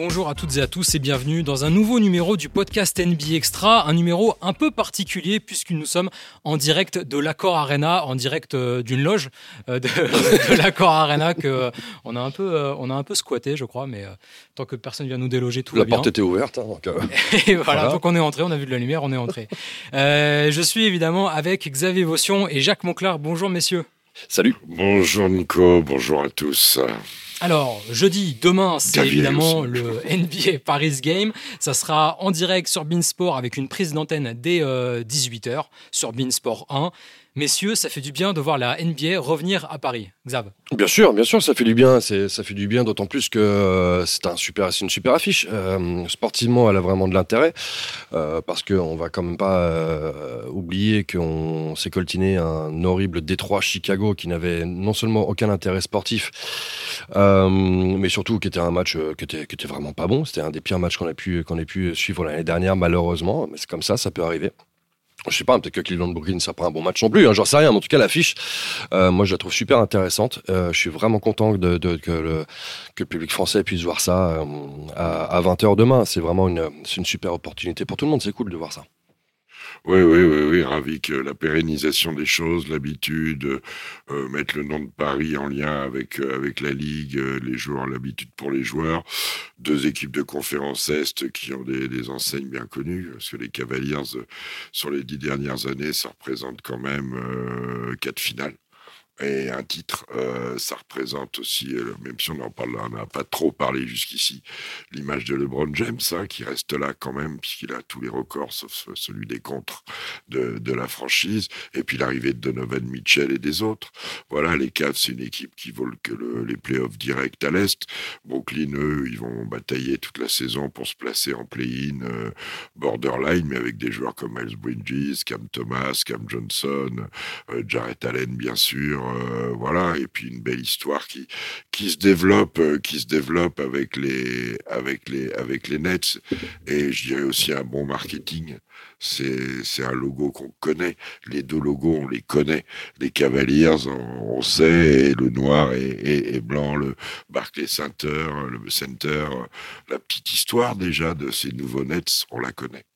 Bonjour à toutes et à tous et bienvenue dans un nouveau numéro du podcast NBA Extra, un numéro un peu particulier puisque nous sommes en direct de l'Accord Arena, en direct euh, d'une loge euh, de, de l'Accord Arena que euh, on a un peu on a un peu squatté je crois mais tant que personne vient nous déloger tout La va bien. porte était ouverte. hein, donc, euh, Et voilà, Voilà. donc on est entré, on a vu de la lumière, on est entré. Euh, je suis évidemment avec Xavier Vaution et Jacques Monclar. Bonjour messieurs. Salut. Bonjour Nico, bonjour à tous. Alors, jeudi, demain, c'est évidemment le NBA Paris Game. Ça sera en direct sur Beansport avec une prise d'antenne dès 18h sur Beansport 1. Messieurs, ça fait du bien de voir la NBA revenir à Paris. Xav. Bien sûr, bien sûr, ça fait du bien. Ça fait du bien, d'autant plus que euh, c'est un super, une super affiche. Euh, sportivement, elle a vraiment de l'intérêt euh, parce qu'on va quand même pas oublier qu'on s'est coltiné un horrible Détroit Chicago qui n'avait non seulement aucun intérêt sportif, mais surtout qui était un match qui était, était vraiment pas bon. C'était un des pires matchs qu'on a pu, qu'on ait pu suivre l'année dernière, malheureusement. Mais c'est comme ça, ça peut arriver. Je sais pas, peut-être que Cleveland Brooklyn, ça prend un bon match non plus, hein, j'en sais rien, mais en tout cas, l'affiche, euh, moi, je la trouve super intéressante. Euh, je suis vraiment content que, le, public français puisse voir ça euh, à, à 20h demain. C'est vraiment une, une super opportunité pour tout le monde, c'est cool de voir ça. Oui, oui, oui, oui, ravi que la pérennisation des choses, l'habitude, euh, mettre le nom de Paris en lien avec, euh, avec la Ligue, euh, les joueurs, l'habitude pour les joueurs, deux équipes de conférence Est qui ont des, des enseignes bien connues, parce que les Cavaliers, euh, sur les dix dernières années, ça représente quand même euh, quatre finales. Et un titre, euh, ça représente aussi, euh, même si on n'en parle, on n'a pas trop parlé jusqu'ici, l'image de LeBron James, hein, qui reste là quand même, puisqu'il a tous les records, sauf ce- celui des contres de, de la franchise, et puis l'arrivée de Donovan Mitchell et des autres. Voilà, les Cavs, c'est une équipe qui vole que le- les playoffs directs à l'Est. Brooklyn, eux, ils vont batailler toute la saison pour se placer en play-in euh, borderline, mais avec des joueurs comme Miles Bridges, Cam Thomas, Cam Johnson, euh, Jarrett Allen, bien sûr, euh, voilà, et puis une belle histoire qui qui se développe, euh, qui se développe avec les avec les avec les Nets, et je dirais aussi un bon marketing. C'est c'est un logo qu'on connaît. Les deux logos, on les connaît. Les Cavaliers, on, sait, et le noir et, et, blanc, le Barclays Center, le Center, la petite histoire déjà de ces nouveaux Nets, on la connaît.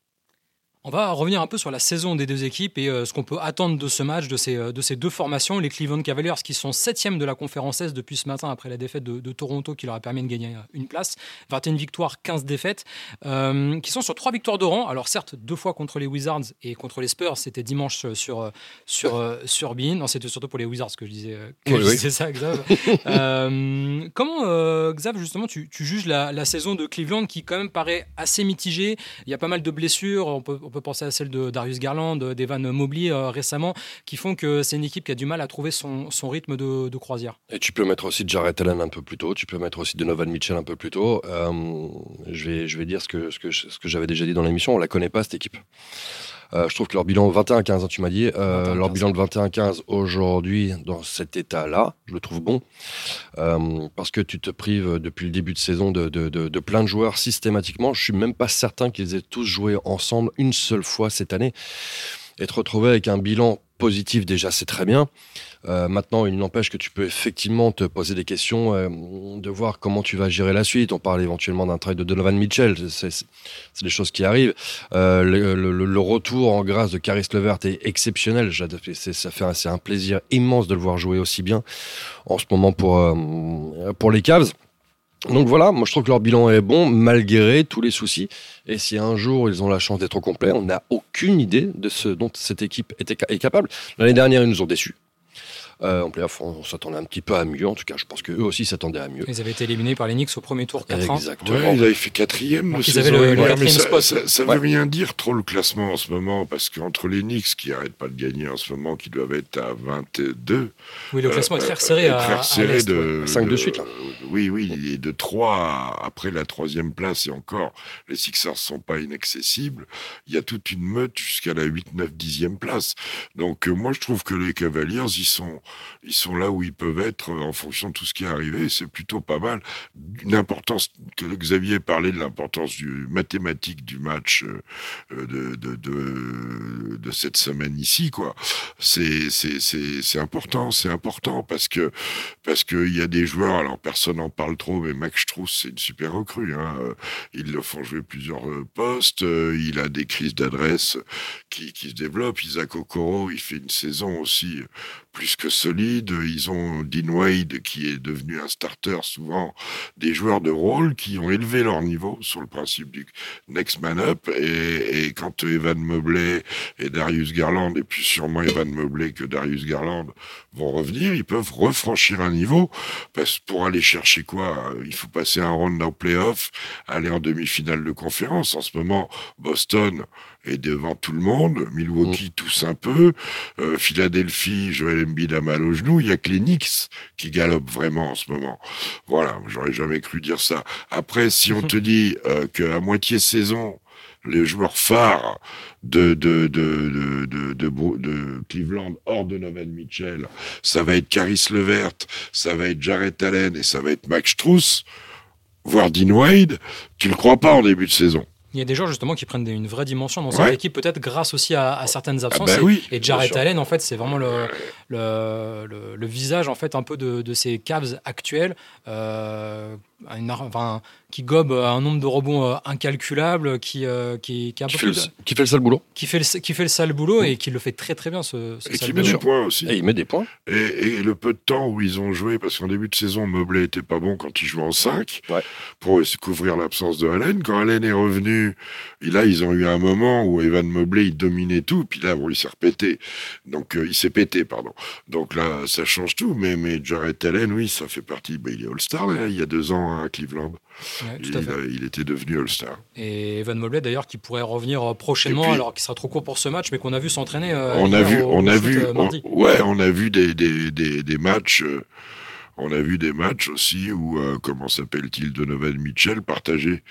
On va revenir un peu sur la saison des deux équipes et euh, ce qu'on peut attendre de ce match, de ces, euh, de ces deux formations. Les Cleveland Cavaliers qui sont septièmes de la conférence Est depuis ce matin après la défaite de, de Toronto qui leur a permis de gagner euh, une place. 21 victoires, 15 défaites, euh, qui sont sur trois victoires de rang. Alors certes, deux fois contre les Wizards et contre les Spurs, c'était dimanche sur, sur, sur Bein. Non, c'était surtout pour les Wizards que je disais, que Oui, je oui. disais ça, Xav. Euh, comment, Xav, justement, tu, tu juges la, la saison de Cleveland qui quand même paraît assez mitigée il y a pas mal de blessures. On peut, on peut penser à celle de Darius Garland, d'Evan Mobley euh, récemment, qui font que c'est une équipe qui a du mal à trouver son, son rythme de, croisière. Et tu peux mettre aussi Jarrett Allen un peu plus tôt, tu peux mettre aussi Donovan Mitchell un peu plus tôt. Euh, je, vais, je vais dire ce que, ce que, ce que j'avais déjà dit dans l'émission, on la connaît pas cette équipe. Euh, je trouve que leur bilan 21-15, hein, tu m'as dit, euh, 21-15. leur bilan de 21-15 aujourd'hui, dans cet état-là, je le trouve bon. Euh, parce que tu te prives depuis le début de saison de, de, de, de plein de joueurs systématiquement. Je suis même pas certain qu'ils aient tous joué ensemble une seule fois cette année. Et te retrouver avec un bilan positif, déjà, c'est très bien. Euh, maintenant, il n'empêche que tu peux effectivement te poser des questions, euh, de voir comment tu vas gérer la suite. On parle éventuellement d'un trade de Donovan Mitchell, c'est des choses qui arrivent. Euh, le, retour en grâce de Caris Levert est exceptionnel. Ça fait c'est un plaisir immense de le voir jouer aussi bien en ce moment pour, pour les Cavs. Donc voilà, moi je trouve que leur bilan est bon malgré tous les soucis. Et si un jour ils ont la chance d'être au complet, on n'a aucune idée de ce dont cette équipe est capable. L'année dernière, ils nous ont déçus. Euh, en playoff, on, on s'attendait un petit peu à mieux. En tout cas, je pense qu'eux aussi s'attendaient à mieux. Ils avaient été éliminés par les Knicks au premier tour 4 ans. Exactement. Ouais, ils avaient fait quatrième. Ils avaient le- le quatrième ça, spot. Ça, ça Ouais. veut rien dire trop le classement en ce moment, parce qu'entre les Knicks qui arrêtent pas de gagner en ce moment, qui doivent être à 22. Oui, le classement est euh, très resserré est à, très à ouais. de, Cinq de de- suite, là. Oui, oui, et de 3 après la troisième place, et encore, les Sixers sont pas inaccessibles. Il y a toute une meute jusqu'à la 8, 9, 10e place. Donc, euh, moi, je trouve que les Cavaliers, ils sont, ils sont là où ils peuvent être en fonction de tout ce qui est arrivé. C'est plutôt pas mal. Une importance que Xavier parlait de l'importance du mathématique du match de, de, cette semaine ici, quoi. C'est important, c'est important parce que parce qu'il y a des joueurs. Alors personne n'en parle trop, mais Max Strauss c'est une super recrue. Hein. Ils le font jouer plusieurs postes. Il a des crises d'adresse qui, qui se développent. Isaac Okoro, il fait une saison aussi plus que solide. Ils ont Dean Wade qui est devenu un starter souvent, des joueurs de rôle qui ont élevé leur niveau sur le principe du next man up. Et, quand Evan Mobley et Darius Garland, et plus sûrement Evan Mobley que Darius Garland, vont revenir, ils peuvent refranchir un niveau. Parce pour aller chercher quoi Il faut passer un round en playoff, aller en demi-finale de conférence. En ce moment, Boston est devant tout le monde. Milwaukee mm. tous un peu. Euh, Philadelphie, Joel Embiid a mal au genou. Il y a que les Knicks qui galopent vraiment en ce moment. Voilà, j'aurais jamais cru dire ça. Après, si on te dit euh, qu'à moitié saison, les joueurs phares de, de, de, de, de, de, Cleveland hors de Novan Mitchell, ça va être Caris Levert, ça va être Jarrett Allen et ça va être Max Struss, voire Dean Wade, tu le crois pas en début de saison. Il y a des joueurs justement qui prennent une vraie dimension dans cette équipe, peut-être grâce aussi à, certaines ah absences. bah oui, et, Jarrett Allen, en fait, c'est vraiment le, le, le, visage en fait un peu de, de ces Cavs actuels. Euh, enfin, qui gobe un nombre de rebonds euh, incalculable, qui, euh, qui, qui, fait le, qui, fait le, sale boulot. Qui fait le, qui fait le sale boulot et qui le fait très très bien. Ce, et qui met des points aussi. Et il met des points. Et, et, le peu de temps où ils ont joué, parce qu'en début de saison, Mobley était pas bon quand il jouait en 5, ouais. pour couvrir l'absence de Allen. Quand Allen est revenu, et là, ils ont eu un moment où Evan Mobley, il dominait tout, puis là, bon, il s'est repété. Donc, il s'est pété, pardon. Donc là, ça change tout. Mais, mais Jarrett Allen, oui, ça fait partie. Ben, il est All-Star, il y a deux ans à Cleveland. il, était devenu All-Star. Et Evan Mobley, d'ailleurs, qui pourrait revenir euh, prochainement, alors qu'il sera trop court pour ce match, mais qu'on a vu s'entraîner. Euh, on, a vu, on a vu, ouais, on a vu des, des, des, matchs. Euh, on a vu des matchs aussi où, comment s'appelle-t-il, Donovan Mitchell partageait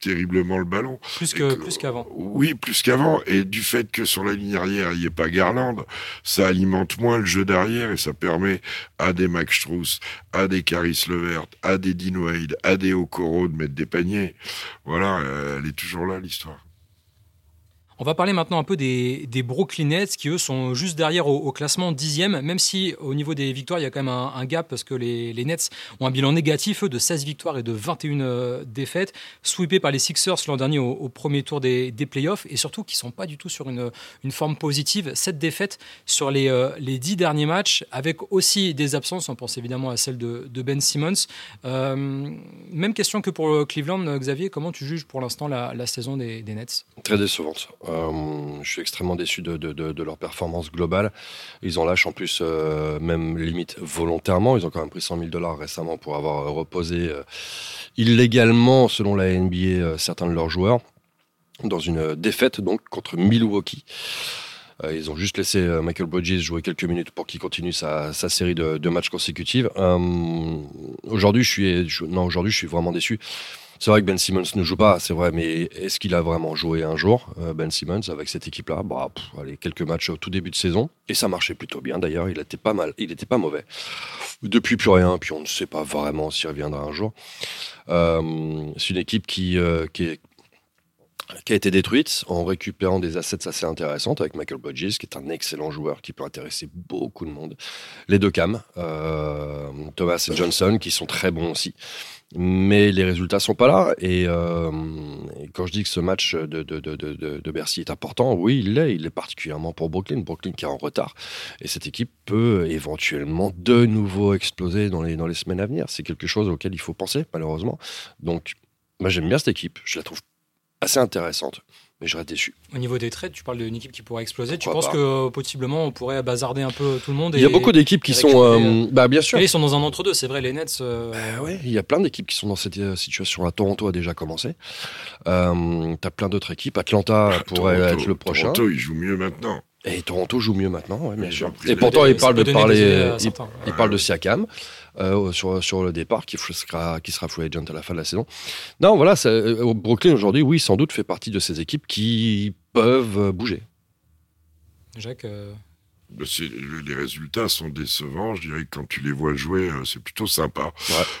terriblement le ballon. Plus que plus qu'avant. Oui, plus qu'avant. Et du fait que sur la ligne arrière, il n'y ait pas Garland, ça alimente moins le jeu d'arrière et ça permet à des Max Strauss, à des Caris Levert, à des Dean Wade, à des Okoro de mettre des paniers. Voilà, elle est toujours là l'histoire. On va parler maintenant un peu des, Brooklyn Nets qui, eux, sont juste derrière au, classement dixième, même si au niveau des victoires, il y a quand même un, gap parce que les, Nets ont un bilan négatif, eux, de 16 victoires et de 21 euh, défaites, sweepés par les Sixers l'an dernier au, premier tour des, des, playoffs et surtout qui ne sont pas du tout sur une, une forme positive. Cette défaite sur les, euh, les 10 derniers matchs, avec aussi des absences, on pense évidemment à celle de, Ben Simmons. Euh, même question que pour Cleveland, Xavier, comment tu juges pour l'instant la, la saison des, des Nets? Très décevante. Euh, je suis extrêmement déçu de, leur performance globale. Ils en lâchent en plus, euh, même limite volontairement. Ils ont quand même pris 100 000 dollars récemment pour avoir euh, reposé illégalement, selon la NBA, certains de leurs joueurs dans une défaite donc contre Milwaukee. ils ont juste laissé Michael Bridges jouer quelques minutes pour qu'il continue sa, série de, matchs consécutifs. aujourd'hui, je suis, non, aujourd'hui, je suis vraiment déçu. C'est vrai que Ben Simmons ne joue pas, c'est vrai, mais est-ce qu'il a vraiment joué un jour, euh, Ben Simmons, avec cette équipe-là? Bah, allez, Quelques matchs au tout début de saison, et ça marchait plutôt bien d'ailleurs, il était pas mal, il était pas mauvais. Depuis plus rien, puis on ne sait pas vraiment s'il reviendra un jour. Euh, c'est une équipe qui, euh, qui, qui a été détruite en récupérant des assets assez intéressantes avec Michael Bridges, qui est un excellent joueur qui peut intéresser beaucoup de monde. Les deux Cam, Thomas et Johnson, qui sont très bons aussi mais les résultats sont pas là. Euh, et, quand je dis que ce match de, de, de, de, Bercy est important, oui, il l'est. Il est particulièrement pour Brooklyn. Brooklyn qui est en retard. Et cette équipe peut éventuellement de nouveau exploser dans les, dans les semaines à venir. C'est quelque chose auquel il faut penser, malheureusement. Donc, moi, j'aime bien cette équipe. Je la trouve assez intéressante mais je reste déçu. Au niveau des trades, tu parles d'une équipe qui pourrait exploser. tu penses que possiblement on pourrait bazarder un peu tout le monde Il y a beaucoup d'équipes qui sont. Euh, bah, bien sûr. ils sont dans un entre-deux, c'est vrai, les Nets. Euh, bah, ouais, il y a plein d'équipes qui sont dans cette euh, situation. Toronto a déjà commencé. Euh, tu as plein d'autres équipes. Atlanta ah, pourrait être le prochain. Toronto, il joue mieux maintenant. Et Toronto joue mieux maintenant, ouais, bien sûr. Et pourtant, il parle de parler, il, parle de Siakam euh, sur, sur le départ, qui sera, qui sera free à la fin de la saison. Non, voilà, euh, Brooklyn aujourd'hui, oui, sans doute fait partie de ces équipes qui peuvent bouger. Jacques, Bah, les résultats sont décevants. Je dirais que quand tu les vois jouer, euh, c'est plutôt sympa.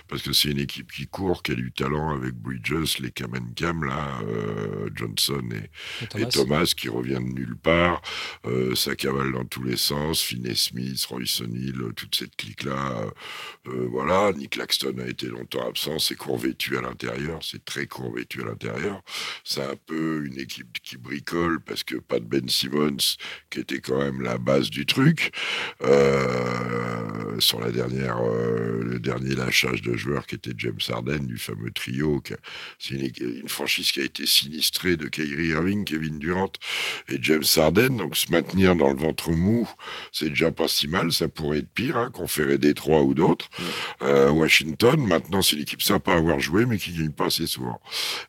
Parce que c'est une équipe qui court, qui a du talent avec Bridges, les Cam Cam, là, euh, Johnson et, Thomas. qui revient de nulle part. Euh, ça cavale dans tous les sens. Finney Smith, Royce O'Neill, toute cette clique-là. voilà, Nick Laxton a été longtemps absent. C'est court-vêtu à l'intérieur. C'est très court-vêtu à l'intérieur. C'est un peu une équipe qui bricole parce que pas de Ben Simmons, qui était quand même la base du truc. Euh, sur la dernière, euh, le dernier lâchage de joueurs qui était James Harden du fameux trio. C'est une, franchise qui a été sinistrée de Kyrie Irving, Kevin Durant et James Harden. Donc se maintenir dans le ventre mou, c'est déjà pas si mal. Ça pourrait être pire, hein, conférer des trois ou d'autres. Euh, Washington, maintenant, c'est une équipe sympa à avoir joué, mais qui gagne pas assez souvent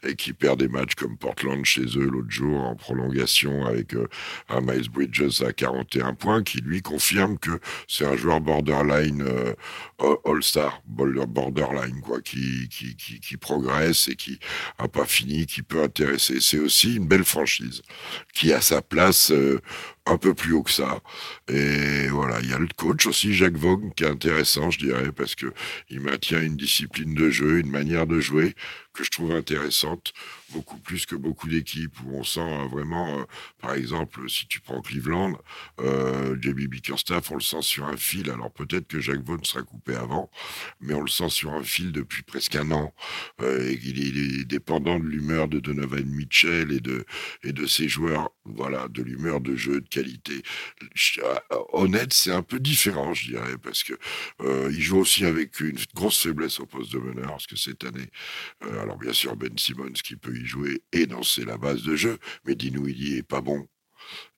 et qui perd des matchs comme Portland chez eux l'autre jour en prolongation avec un Miles Bridges à 41 points qui lui confirme que c'est un joueur borderline euh, all-star, borderline quoi, qui, qui, qui, progresse et qui a pas fini, qui peut intéresser. C'est aussi une belle franchise qui a sa place euh, un peu plus haut que ça. Et voilà, il y a le coach aussi, Jacques Vogue, qui est intéressant, je dirais, parce que il maintient une discipline de jeu, une manière de jouer que je trouve intéressante, beaucoup plus que beaucoup d'équipes où on sent euh, vraiment, euh, par exemple, si tu prends Cleveland, euh, JB Bickerstaff, on le sent sur un fil. Alors peut-être que Jacques Vaughan sera coupé avant, mais on le sent sur un fil depuis presque un an. Euh, et il, est, dépendant de l'humeur de Donovan Mitchell et de, et de ses joueurs, voilà, de l'humeur de jeu, de qualité. Honnête, c'est un peu différent, je dirais, parce que il joue aussi avec une grosse faiblesse au poste de meneur, parce que cette année, alors bien sûr, Ben Simmons qui peut jouer et danser la base de jeu, mais Dinwiddie est pas bon.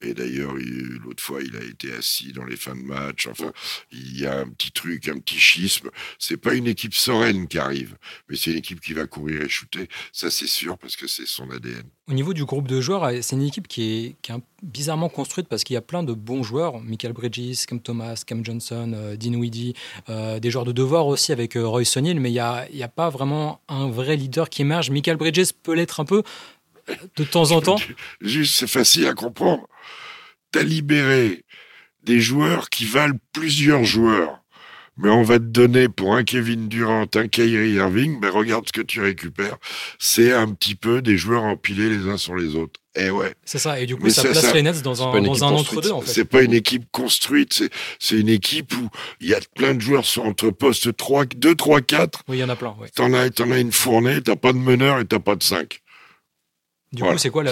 Et d'ailleurs, l'autre fois, il a été assis dans les fins de match. Enfin, il y a un petit truc, un petit schisme. C'est pas une équipe sereine qui arrive, mais c'est une équipe qui va courir et shooter. Ça, c'est sûr, parce que c'est son ADN. Au niveau du groupe de joueurs, c'est une équipe qui est, bizarrement construite parce qu'il y a plein de bons joueurs. Michael Bridges, Cam Thomas, Cam Johnson, euh, Dinwiddie, euh, des joueurs de devoir aussi avec euh, Roy Sonil, mais il n'y a, a pas vraiment un vrai leader qui émerge. Michael Bridges peut l'être un peu, de temps en temps Juste, c'est facile à comprendre. Tu as libéré des joueurs qui valent plusieurs joueurs. Mais on va te donner pour un Kevin Durant, un Kyrie Irving, ben regarde ce que tu récupères. C'est un petit peu des joueurs empilés les uns sur les autres. Et eh ouais. C'est ça. Et du coup, ça place les Nets dans un, dans un entre-deux, en fait. C'est pas une équipe construite. C'est une équipe où il y a plein de joueurs sur entre postes 3, 2, 3, 4. Oui, il y en a plein. Ouais. T'en as, en as une fournée, t'as pas de meneur et t'as pas de 5. Du coup, c'est quoi,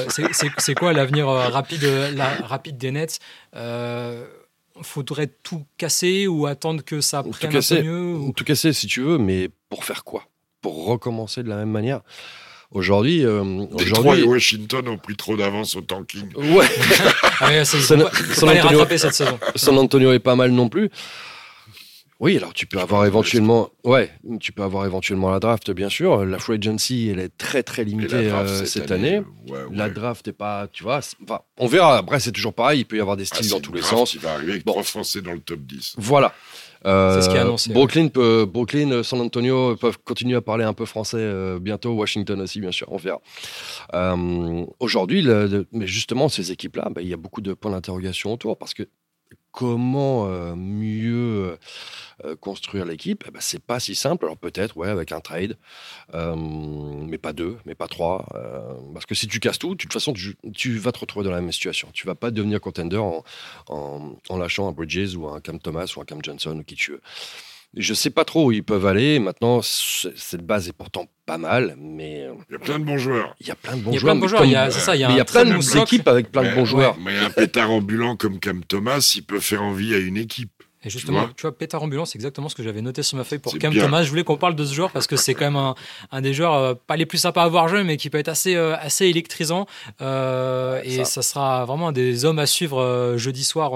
c'est, quoi l'avenir euh, rapide, la, rapide des Nets? Euh, Faudrait tout casser ou attendre que ça prenne un peu mieux Tout casser si tu veux, mais pour faire quoi? Pour recommencer de la même manière? Aujourd'hui, euh, aujourd'hui, et Washington ont pris trop d'avance au tanking. Ouais. ah ça, San, Antonio, cette saison. San Antonio est pas mal non plus. Oui, alors tu peux avoir éventuellement, ouais, tu peux avoir éventuellement la draft, bien sûr. La free agency, elle est très très limitée euh, cette, année. La draft est pas, tu vois, on verra. Après, c'est toujours pareil. Il peut y avoir des styles ah, dans tous les sens. Il va arriver avec bon. trois Français dans le top 10. Voilà. Euh, c'est ce qui est annoncé. Brooklyn, peut, Brooklyn, San Antonio peuvent continuer à parler un peu français euh, bientôt. Washington aussi, bien sûr. On verra. Aujourd'hui, mais justement, ces équipes-là, bah, il y a beaucoup de points d'interrogation autour parce que comment euh, mieux euh, construire l'équipe, eh ben, c'est pas si simple. Alors peut-être, ouais, avec un trade, euh, mais pas deux, mais pas trois. parce que si tu casses tout, de toute façon, tu, vas te retrouver dans la même situation. Tu vas pas devenir contender en, en lâchant un Bridges ou un Cam Thomas ou un Cam Johnson ou qui tu veux. Je sais pas trop où ils peuvent aller. Maintenant, cette base est pourtant pas mal, mais euh, il y a plein de bons joueurs. Il y a plein de bons joueurs. Il y a, ça, il y a, il y a plein d'équipes avec plein de bons joueurs. Mais un pétard ambulant comme Cam Thomas, il peut faire envie à une équipe. Et justement, tu vois, pétard ambulant, c'est exactement ce que j'avais noté sur ma feuille pour Cam Thomas. Je voulais qu'on parle de ce joueur parce que c'est quand même un, des joueurs euh, pas les plus sympas à avoir joué, mais qui peut être assez, euh, assez électrisant. et ça. sera vraiment un des hommes à suivre jeudi soir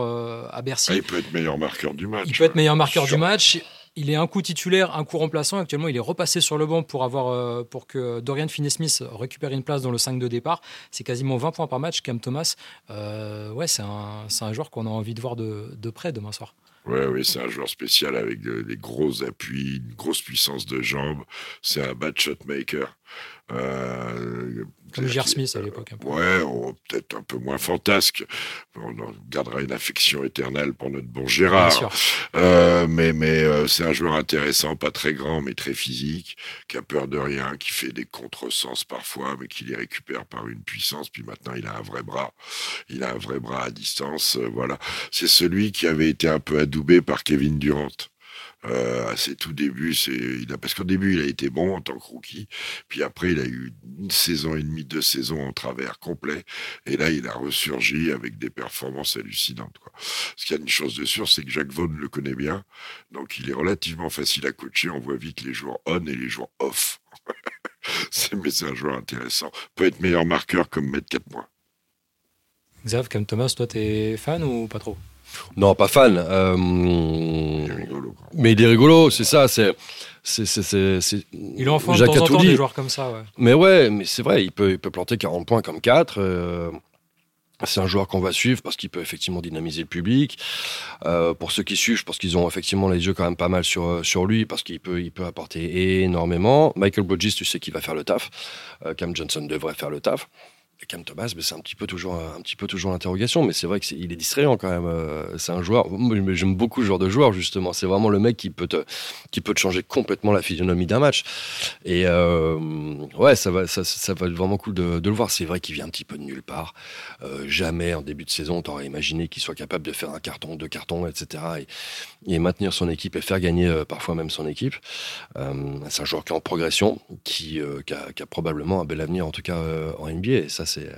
à Bercy. Ah, il peut être meilleur marqueur du match. Il peut être meilleur marqueur du match. Il est un coup titulaire, un coup remplaçant. Actuellement, il est repassé sur le banc pour, avoir, euh, pour que Dorian Finney-Smith récupère une place dans le 5 de départ. C'est quasiment 20 points par match. Cam Thomas, euh, ouais, c'est un, un, joueur qu'on a envie de voir de, de près demain soir. Oui, oui, c'est un joueur spécial avec des gros appuis, une grosse puissance de jambes. C'est un bad shot maker. Euh, Comme J.R. Smith à l'époque. Ouais, peut-être un peu moins fantasque. On gardera une affection éternelle pour notre bon Gérard. Euh, mais mais euh, c'est un joueur intéressant, pas très grand, mais très physique, qui a peur de rien, qui fait des contresens parfois, mais qui les récupère par une puissance. Puis maintenant, il a un vrai bras. Il a un vrai bras à distance. Euh, voilà. C'est celui qui avait été un peu adoubé par Kevin Durant. Euh, à ses tout débuts, c'est, il parce qu'au début, il a été bon en tant que rookie. Puis après, il a eu une saison et demie, deux saisons en travers complet. Et là, il a ressurgi avec des performances hallucinantes. Ce qu'il y a une chose de sûre, c'est que Jacques Vaughan le connaît bien. Donc, il est relativement facile à coacher. On voit vite les joueurs on et les joueurs off. c'est, mais c'est un joueur intéressant. Peut être meilleur marqueur comme mettre 4 mois. Xav, comme Thomas, toi, t'es fan ou pas trop? Non, pas fan. Euh, mais il est rigolo, c'est ça. C'est, c'est, c'est, il en de temps en temps des joueurs comme ça. Ouais. Mais ouais, mais c'est vrai, il peut, il peut planter 40 points comme 4. Euh, c'est un joueur qu'on va suivre parce qu'il peut effectivement dynamiser le public. Euh, pour ceux qui suivent, je pense qu'ils ont effectivement les yeux quand même pas mal sur, sur lui parce qu'il peut, il peut apporter énormément. Michael Bridges, tu sais qu'il va faire le taf. Cam Johnson devrait faire le taf. Cam Thomas, c'est un petit peu toujours, un petit peu toujours l'interrogation, mais c'est vrai qu'il est, est, distrayant quand même. Euh, c'est un joueur, j'aime beaucoup ce genre de joueur justement. C'est vraiment le mec qui peut te, qui peut te changer complètement la physionomie d'un match. Et euh, ouais, ça va, ça, va être vraiment cool de, le voir. C'est vrai qu'il vient un petit peu de nulle part. Euh, jamais en début de saison, t'aurais imaginé qu'il soit capable de faire un carton, deux cartons, etc. Et, maintenir son équipe et faire gagner parfois même son équipe. c'est un joueur qui est en progression, qui, qui, a, qui, a, probablement un bel avenir en tout cas en NBA. Et ça, c'est euh,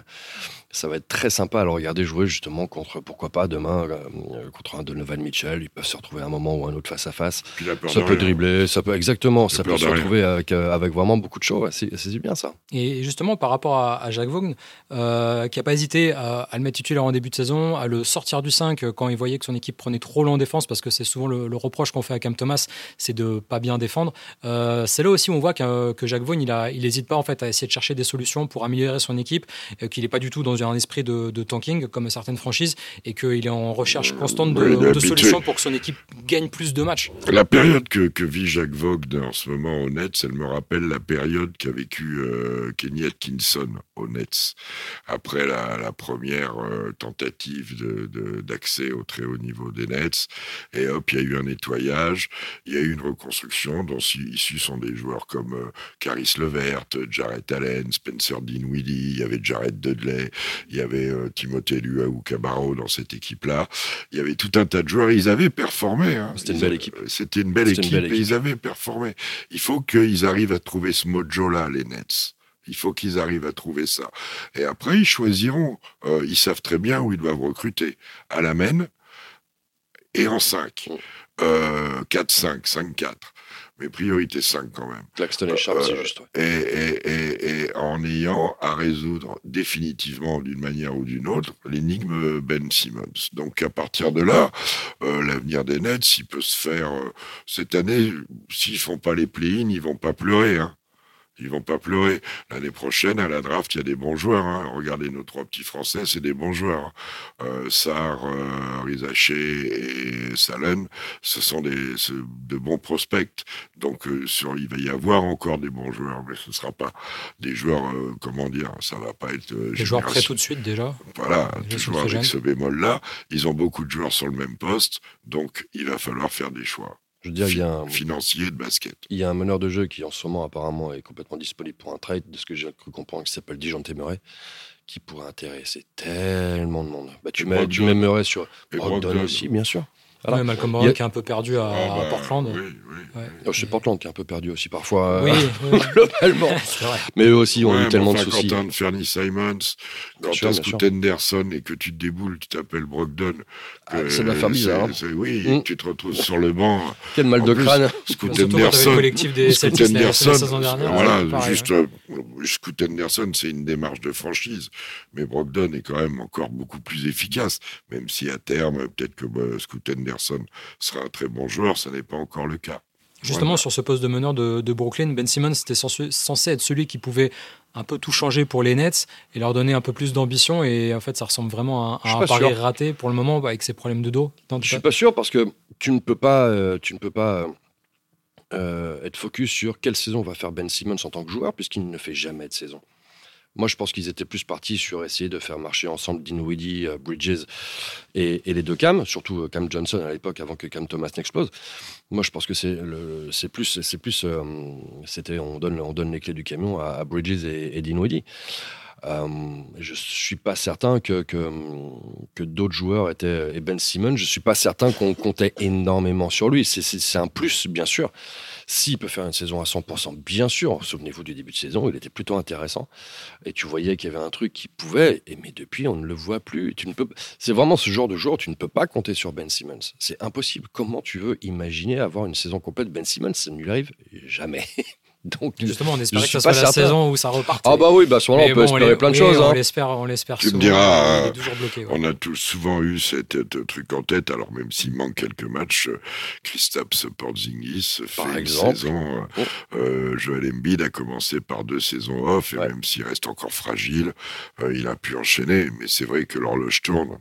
ça va être très sympa à le regarder jouer justement contre, pourquoi pas, demain, euh, contre un Donovan Mitchell. Ils peuvent se retrouver à un moment ou un autre face à face. Ça peut dribbler, ça peut, exactement, ça peut se retrouver avec, euh, avec, vraiment beaucoup de choses. c'est bien ça. Et justement, par rapport à, Jacques Vaughan, euh, qui n'a pas hésité à, le mettre titulaire en début de saison, à le sortir du 5 quand il voyait que son équipe prenait trop long en défense, parce que c'est souvent le, reproche qu'on fait à Cam Thomas, c'est de pas bien défendre. c'est là aussi où on voit que, que Jacques Vaughan, il n'hésite il pas en fait à essayer de chercher des solutions pour améliorer son équipe euh, qu'il n'est pas du tout dans un esprit de, tanking comme certaines franchises et qu'il est en recherche constante de, solutions pour que son équipe gagne plus de matchs. La période que, vit Jacques Vogue en ce moment au Nets, elle me rappelle la période qu'a vécu euh, Kenny Atkinson au Nets après la, première euh, tentative d'accès au très haut niveau des Nets. Et hop, il y a eu un nettoyage, il y a eu une reconstruction dont issus sont des joueurs comme Caris Levert, Jarrett Allen, Spencer Dinwiddie, il y avait Jared Dudley, il y avait euh, Timothée Luaou Cabarro dans cette équipe-là. Il y avait tout un tas de joueurs. Ils avaient performé. Hein. C'était une belle équipe. C'était une belle équipe et ils avaient performé. Il faut qu'ils arrivent à trouver ce mojo-là, les Nets. Il faut qu'ils arrivent à trouver ça. Et après, ils choisiront. Euh, ils savent très bien où ils doivent recruter. À la main et en 5. 4-5, 5-4 mais priorité 5 quand même. Claxton et Sharp, c'est euh, juste. Et, et, et, en ayant à résoudre définitivement, d'une manière ou d'une autre, l'énigme Ben Simmons. Donc à partir de là, euh, l'avenir des Nets, il peut se faire euh, cette année. S'ils font pas les play-in, ils vont pas pleurer. Hein. Ils vont pas pleurer. L'année prochaine, à la draft, il y a des bons joueurs. Hein. Regardez nos trois petits Français, c'est des bons joueurs. Euh, Sarr, euh, Rizaché et Salen, ce sont des, de bons prospects. Donc, euh, sur, il va y avoir encore des bons joueurs, mais ce ne sera pas des joueurs, euh, comment dire, ça va pas être... des joueurs prêts tout de suite déjà Voilà, toujours avec ce bémol-là. Ils ont beaucoup de joueurs sur le même poste, donc il va falloir faire des choix. Je veux dire, il y a un financier de basket. Il y a un meneur de jeu qui en ce moment apparemment est complètement disponible pour un trade, de ce que j'ai cru comprendre, qui s'appelle Dijon Temeray, qui pourrait intéresser tellement de monde. Bah, tu m'aimerais sur Brogdon aussi, bien sûr. Voilà. Malcolm Brown qui est un peu perdu à, ah, Portland. Oui, oui, ouais. oh, c'est Portland qui est un peu perdu aussi parfois, oui, euh, globalement. mais eux aussi ont eu tellement de soucis. Quand Fernie Simons, quand tu as Scoot Henderson et que tu te déboules, tu t'appelles Brogdon. Ah, c'est de la famille, hein. Oui, mm. tu te retrouves sur le banc. Quel mal de crâne. Scoot Henderson. Scoot Henderson. Voilà, juste, euh, Scoot Henderson, c'est une démarche de franchise. Mais Brogdon est quand même encore beaucoup plus efficace, même si à terme, peut-être que bah, Scoot Henderson sera un très bon joueur, ça n'est pas encore le cas. Justement, sur ce poste de meneur de, Brooklyn, Ben Simmons était censé, être celui qui pouvait un peu tout changer pour les Nets et leur donner un peu plus d'ambition. Et en fait, ça ressemble vraiment à, un pari raté pour le moment avec ses problèmes de dos. Je suis pas sûr parce que tu ne peux pas, euh, tu ne peux pas euh, être focus sur quelle saison va faire Ben Simmons en tant que joueur, puisqu'il ne fait jamais de saison. Moi, je pense qu'ils étaient plus partis sur essayer de faire marcher ensemble Dinwiddie, euh, Bridges et, les deux Cam, surtout euh, Cam Johnson à l'époque avant que Cam Thomas n'explose. Moi, je pense que c'est plus, c'est plus, euh, c'était on donne, on donne les clés du camion à, Bridges et, et Dinwiddie. Euh, je suis pas certain que, que, d'autres joueurs étaient. Et Ben Simmons, je suis pas certain qu'on comptait énormément sur lui. C'est un plus, bien sûr. S'il peut faire une saison à 100%, bien sûr. Souvenez-vous du début de saison, il était plutôt intéressant. Et tu voyais qu'il y avait un truc qui pouvait. Mais depuis, on ne le voit plus. Tu ne peux. C'est vraiment ce genre de joueur. Tu ne peux pas compter sur Ben Simmons. C'est impossible. Comment tu veux imaginer avoir une saison complète Ben Simmons? Ça ne lui arrive jamais. Donc, justement, on espère que ça soit la certain. saison où ça reparte. Ah bah oui, bah à ce moment-là, on peut espérer plein de oui, choses. On hein. l'espère, on l'espère. Tu me diras, bloqué, ouais. on a tous souvent eu cette, cette, truc en tête. Alors même s'il manque quelques matchs, Kristaps Porzingis fait Par une saison. Oh. Euh, Joel Embiid a commencé par deux saisons off et Ouais. même s'il reste encore fragile, euh, il a pu enchaîner. Mais c'est vrai que l'horloge tourne.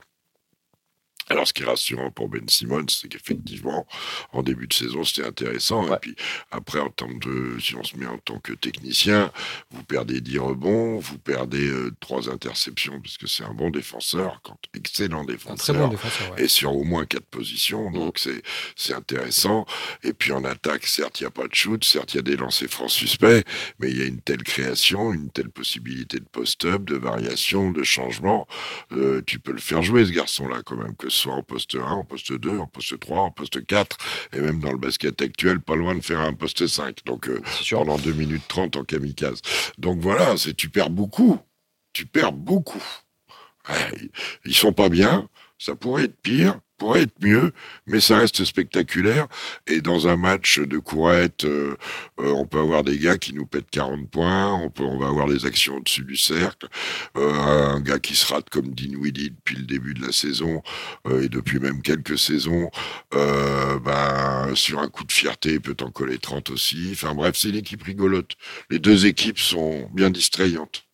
Alors, ce qui est rassurant pour Ben Simmons, c'est qu'effectivement, en début de saison, c'était intéressant. Ouais. Et puis, après, en termes de, si on se met en tant que technicien, vous perdez 10 rebonds, vous perdez euh, trois interceptions, parce que c'est un bon défenseur, quand, excellent Un très défenseur. bon défenseur. Ouais. Et sur au moins quatre positions, donc c'est c'est intéressant. Et puis en attaque, certes, il n'y a pas de shoot, certes, il y a des lancers francs suspects, mais il y a une telle création, une telle possibilité de post-up, de variation, de changement. Euh, tu peux le faire jouer, ce garçon-là, quand même, que soit en poste 1, en poste 2, en poste 3, en poste 4, et même dans le basket actuel, pas loin de faire un poste 5. Donc euh, pendant 2 minutes 30 en kamikaze. Donc voilà, c'est tu perds beaucoup. Tu perds beaucoup. Ouais, ils sont pas bien, ça pourrait être pire, pourrait être mieux, mais ça reste spectaculaire. Et dans un match de courette, euh, euh, on peut avoir des gars qui nous pètent 40 points, on peut, on va avoir des actions au-dessus du cercle, euh, un gars qui se rate comme Dinwiddie depuis le début de la saison et depuis même quelques saisons, ben, sur un coup de fierté, il peut en coller 30 aussi. Enfin bref, c'est une équipe rigolote. Les deux équipes sont bien distrayantes.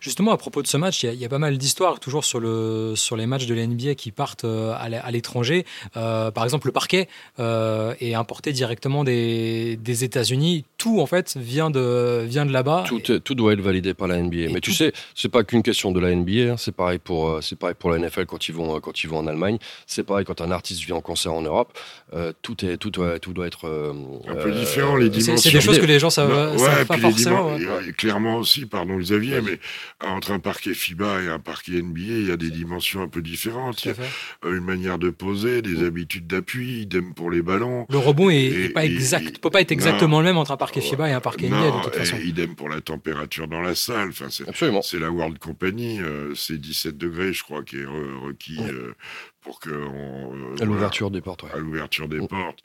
Justement, à propos de ce match, il y a, il y a pas mal d'histoires toujours sur, le, sur les matchs de la NBA qui partent euh, à l'é- à l'étranger. Euh, par exemple, le parquet euh, est importé directement des, des États-Unis. Tout, en fait, vient de, vient de là-bas. Tout, est- tout doit être validé par la NBA. Et Mais tu sais, c'est pas qu'une question de la NBA. hein. C'est pareil pour c'est pareil pour la NFL quand ils vont quand ils vont en Allemagne. C'est pareil quand un artiste vient en concert en Europe. Euh, tout est tout doit tout doit être euh, Un peu euh, différent, les dimensions. C'est des choses que les gens savent, Non, savent ouais, pas forcément. ouais. et, Clairement aussi, pardon Xavier, mais entre un parquet FIBA et un parquet NBA, il y a des dimensions un peu différentes. Il y a une manière de poser, des habitudes d'appui, idem pour les ballons. Le rebond est, Et- est pas exact, et- peut pas être non. exactement le même entre un parquet FIBA et un parquet NBA de toute et façon. idem pour la température dans la salle. Enfin, c'est, Absolument. c'est la World Company, euh, c'est 17 degrés, je crois, qui est re- requis Ouais. euh, pour que on, euh, À voilà, l'ouverture des portes. ouais. à l'ouverture des Mm. portes.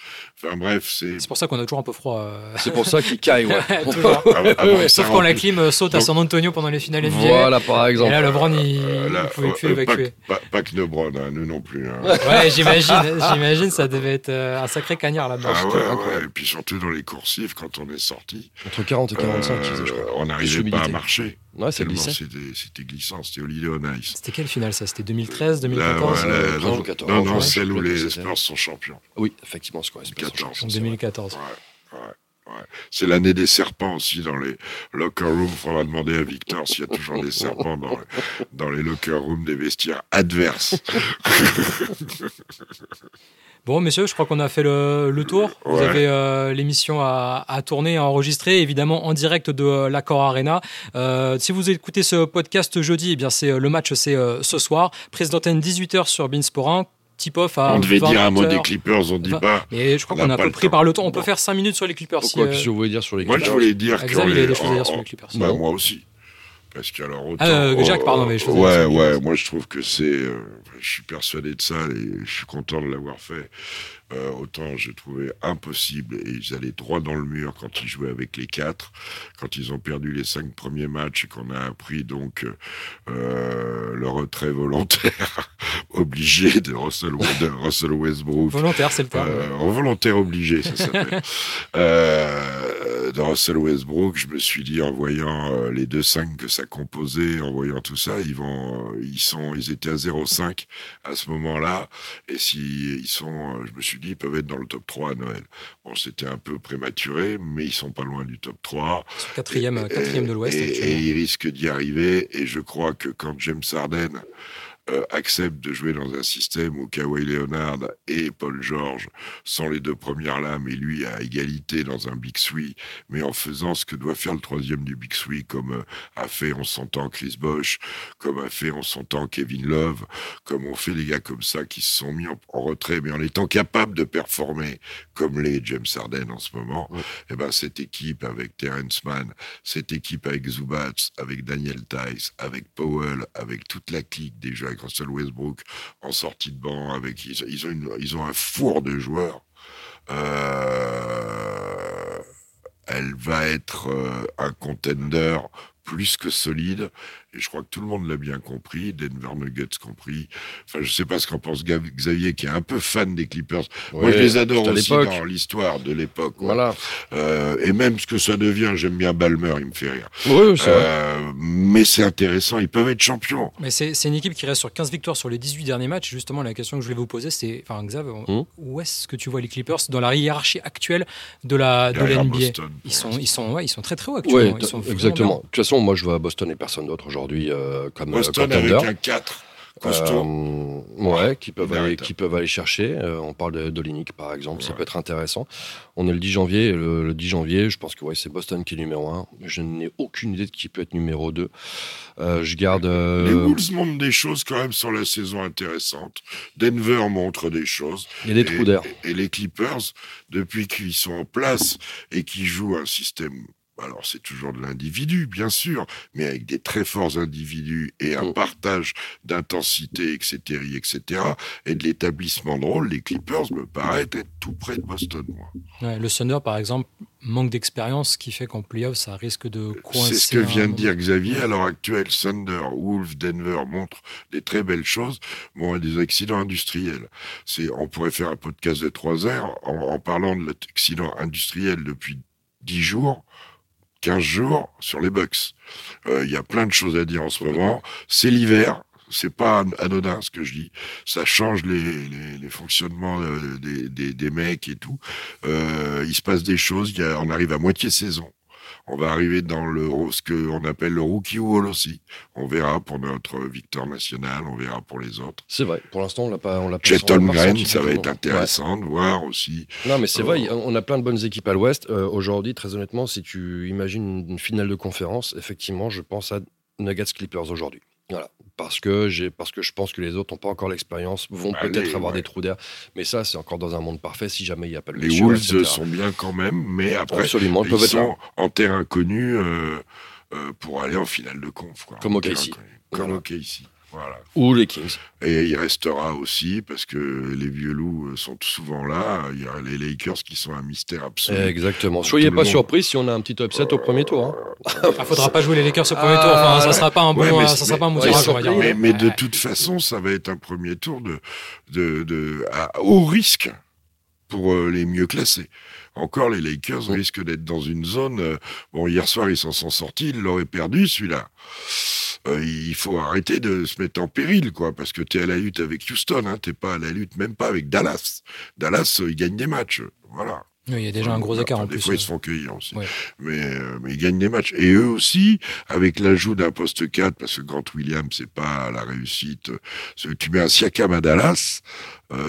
Enfin bref, c'est C'est pour ça qu'on a toujours un peu froid. euh, C'est pour ça qu'il caille. Ouais. que ça Sauf quand la clim euh, saute à San Antonio pendant les finales NBA. voilà par Et exemple. là, LeBron, il Euh, là, ne pouvait plus euh, pas, évacuer. que- pas- pas que Lebron, hein, nous non plus. hein. Ouais, j'imagine, j'imagine, ça devait être euh, un sacré cagnard là-dedans. Ah ouais, et puis surtout dans les coursives, quand on est sorti, Entre 40 et 45, il faisait, je euh, crois. on n'arrivait pas à marcher. Ouais, c'est glissé. c'était c'était glissant, c'était Holiday on Ice. C'était quelle finale ça? C'était 2013, Là, 2014 ouais, là, euh, non, 13 ou 14, non, non, ouais, celle où les. Spurs sont champions. Oui, effectivement, c'est quoi 14. En 2014. Ouais, ouais, ouais. C'est l'année des serpents aussi dans les locker rooms. Faudra demander à Victor s'il y a toujours des serpents dans, dans les locker rooms des vestiaires adverses. Bon, messieurs, je crois qu'on a fait le, le tour. Vous avez euh, l'émission à, à tourner, à enregistrer, évidemment en direct de euh, l'Accor Arena. Euh, si vous écoutez ce podcast jeudi, eh bien c'est euh, le match, c'est euh, ce soir. Prise d'antenne 18h sur Beansport 1. Tip-off à On devait dire un mot 20h. des Clippers, on dit Vingt- pas. Et je crois On qu'on a peu pris par le temps. On peut faire 5 minutes sur les Clippers. si, Pourquoi euh, Qu'est-ce que vous voulez dire sur les Moi, je Clippers voulais dire que. Xavier, il a les- des choses à dire sur en- les Clippers. Bah, moi aussi. Parce que alors autant. euh, Jacques, pardon, mais je faisais Ouais, ouais, moi je trouve que c'est. euh, je suis persuadé de ça et je suis content de l'avoir fait. Euh, autant je trouvais impossible et ils allaient droit dans le mur quand ils jouaient avec les quatre, quand ils ont perdu les cinq premiers matchs et qu'on a appris donc euh, le retrait volontaire obligé de Russell, de Russell Westbrook Volontaire, c'est le terme. euh, volontaire obligé, ça s'appelle. Euh, de Russell Westbrook, je me suis dit en voyant les deux 5 que ça composait, en voyant tout ça, ils vont, ils sont, ils étaient à 0,5 à ce moment-là. Et si ils sont, je me suis dit, ils peuvent être dans le top 3 à Noël. Bon, c'était un peu prématuré, mais ils sont pas loin du top 3. Quatrième, quatrième de l'Ouest. Et, et, ils risquent d'y arriver. Et je crois que quand James Harden euh, accepte de jouer dans un système où Kawhi Leonard et Paul George sont les deux premières lames et lui à égalité dans un Big Three, mais en faisant ce que doit faire le troisième du Big Three, comme euh, a fait en son temps Chris Bosch, comme a fait en son temps Kevin Love, comme ont fait les gars comme ça qui se sont mis en, retrait, mais en étant capables de performer comme les James Harden en ce moment, et eh ben cette équipe avec Terrence Mann, cette équipe avec Zubats, avec Daniel Tice, avec Powell, avec toute la clique des avec Russell Westbrook en sortie de banc, avec ils, ont, ils ont un four de joueurs. Euh, elle va être euh, un contender plus que solide. Et je crois que tout le monde l'a bien compris, Denver Nuggets compris. Enfin, je sais pas ce qu'en pense Xavier, qui est un peu fan des Clippers. Moi, je les adore aussi dans l'histoire de l'époque. Voilà. Euh, et même ce que ça devient, j'aime bien Balmer, il me fait rire. Oui, c'est euh, Mais c'est intéressant, ils peuvent être champions. Mais c'est une équipe qui reste sur 15 victoires sur les 18 derniers matchs. Justement, la question que je voulais vous poser, c'est, enfin, Xav, hmm où est-ce que tu vois les Clippers dans la hiérarchie actuelle de la de l'NBA Ils sont, ils sont, ouais, ils sont très très hauts actuellement. ils sont exactement. De toute façon, moi, je vois Boston et personne d'autre aujourd'hui aujourd'hui euh, comme euh, Boston avec un 4 costaud. Euh, ouais, qui peuvent, aller, qui peuvent aller chercher. on parle de Dolinic, par exemple, ça peut être intéressant. On est le 10 janvier, le, 10 janvier, je pense que ouais, c'est Boston qui est numéro 1. Je n'ai aucune idée de qui peut être numéro 2. je garde. Les Wolves montrent des choses quand même sur la saison intéressante. Denver montre des choses. Il y a des trous d'air. Et les Clippers, depuis qu'ils sont en place et qu'ils jouent un système alors c'est toujours de l'individu, bien sûr, mais avec des très forts individus et un mm. partage d'intensité, etc., etc., et de l'établissement de rôle, les Clippers me paraissent être tout près de Boston. Moi. le Thunder, par exemple, manque d'expérience, qui fait qu'en playoff, ça risque de coincer. C'est ce que vient de dire Xavier. À l'heure actuelle, Thunder, Wolves, Denver montrent des très belles choses, bon, des accidents industriels. C'est, on pourrait faire un podcast de trois heures en, en parlant de l'accident industriel depuis dix jours 15 jours sur les Bucks. Euh, il y a plein de choses à dire en ce moment. C'est l'hiver. C'est pas anodin ce que je dis. Ça change les, les, fonctionnements euh, des, des, des, mecs et tout. Euh, il se passe des choses. On arrive à moitié saison. On va arriver dans le ce qu'on appelle le rookie wall aussi. On verra pour notre victoire nationale, on verra pour les autres. C'est vrai. Pour l'instant, on l'a pas, on l'a ça va être intéressant de voir aussi. Non, mais c'est vrai. Euh, on a plein de bonnes équipes à l'Ouest euh, aujourd'hui. Très honnêtement, si tu imagines une finale de conférence, effectivement, je pense à Nuggets Clippers aujourd'hui. Voilà parce que, j'ai, parce que je pense que les autres n'ont pas encore l'expérience, vont bah, peut-être avoir des trous d'air. Mais ça, c'est encore dans un monde parfait si jamais il n'y a pas de Les Wolves sont bien quand même, mais après, Absolument, ils, peuvent sont en terrain connu euh, euh, pour aller en finale de conf. Quoi, comme OK ici. Comme OK Ou les Kings. Et il restera aussi, parce que les vieux loups euh, sont souvent là, il y a les Lakers qui sont un mystère absolu. Exactement. Soyez pas surpris si on a un petit upset au premier tour. Il hein. ne ah, faudra pas jouer les Lakers au premier tour. Enfin, ça sera pas un bon, mais, ça sera pas un bon tirage, on va dire. Mais, de toute façon, ça va être un premier tour de, de, de à haut risque pour euh, les mieux classés. Encore, les Lakers risquent d'être dans une zone. Euh, bon, hier soir, ils s'en sont sortis, ils l'auraient perdu, celui-là. Euh, il faut arrêter de se mettre en péril, quoi, parce que tu es à la lutte avec Houston, hein, t'es pas à la lutte même pas avec Dallas. Dallas, euh, ils gagnent des matchs, voilà. il y a déjà un gros écart en plus. Des fois, ils se font cueillir aussi. Mais, euh, mais ils gagnent des matchs. Et eux aussi, avec l'ajout d'un poste 4, parce que Grant Williams, c'est pas la réussite. Tu mets un Siakam à Dallas,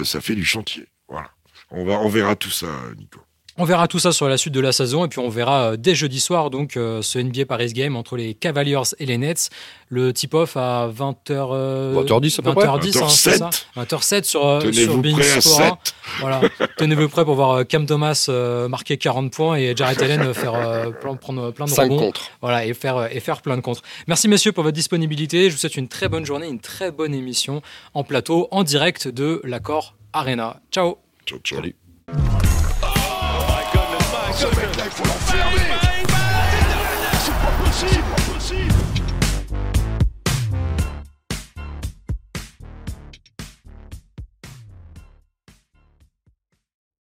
ça fait du chantier. Voilà. On, va, on verra tout ça, Nico. On verra tout ça sur la suite de la saison et puis on verra euh, dès jeudi soir donc euh, ce NBA Paris Game entre les Cavaliers et les Nets. Le tip-off à 20h 20h10 à peu 20h10 hein, 20h07 sur euh, sur Sport. Voilà. Tenez-vous prêts pour voir Cam Thomas marquer 40 points et Jared Allen faire prendre plein de 5 rebonds. contre. Voilà et faire et faire plein de contre. Merci messieurs pour votre disponibilité. Je vous souhaite une très bonne journée, une très bonne émission en plateau en direct de l'accord Arena. Ciao. Ciao ciao. Salut.